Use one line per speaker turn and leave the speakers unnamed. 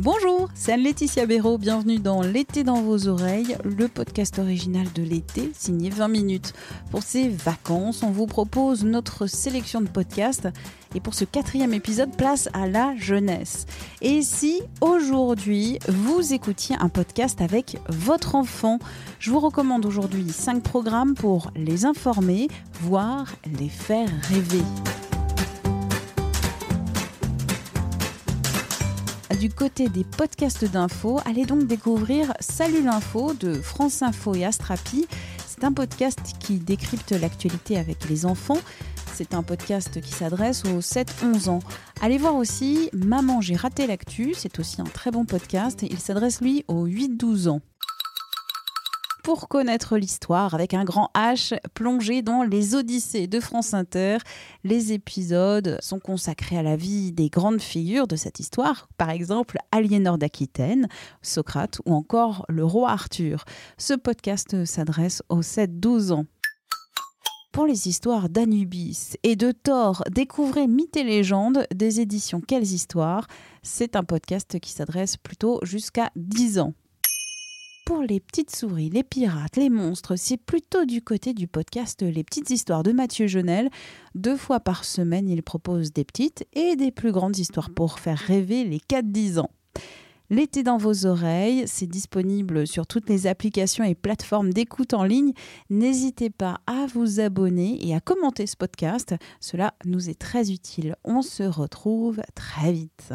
Bonjour, c'est Anne-Laetitia Béraud, bienvenue dans L'été dans vos oreilles, le podcast original de l'été, signé 20 minutes. Pour ces vacances, on vous propose notre sélection de podcasts et pour ce quatrième épisode, place à la jeunesse. Et si aujourd'hui vous écoutiez un podcast avec votre enfant, je vous recommande aujourd'hui 5 programmes pour les informer, voire les faire rêver. Du côté des podcasts d'infos, allez donc découvrir Salut l'info de France Info et Astrapi. C'est un podcast qui décrypte l'actualité avec les enfants. C'est un podcast qui s'adresse aux 7-11 ans. Allez voir aussi Maman, j'ai raté l'actu. C'est aussi un très bon podcast. Il s'adresse lui aux 8-12 ans pour connaître l'histoire avec un grand H plongé dans les Odyssées de France Inter. Les épisodes sont consacrés à la vie des grandes figures de cette histoire, par exemple Aliénor d'Aquitaine, Socrate ou encore le roi Arthur. Ce podcast s'adresse aux 7-12 ans. Pour les histoires d'Anubis et de Thor, découvrez Mythes et légendes des éditions Quelles histoires. C'est un podcast qui s'adresse plutôt jusqu'à 10 ans pour les petites souris, les pirates, les monstres, c'est plutôt du côté du podcast Les petites histoires de Mathieu Jonel. Deux fois par semaine, il propose des petites et des plus grandes histoires pour faire rêver les 4-10 ans. L'été dans vos oreilles, c'est disponible sur toutes les applications et plateformes d'écoute en ligne. N'hésitez pas à vous abonner et à commenter ce podcast. Cela nous est très utile. On se retrouve très vite.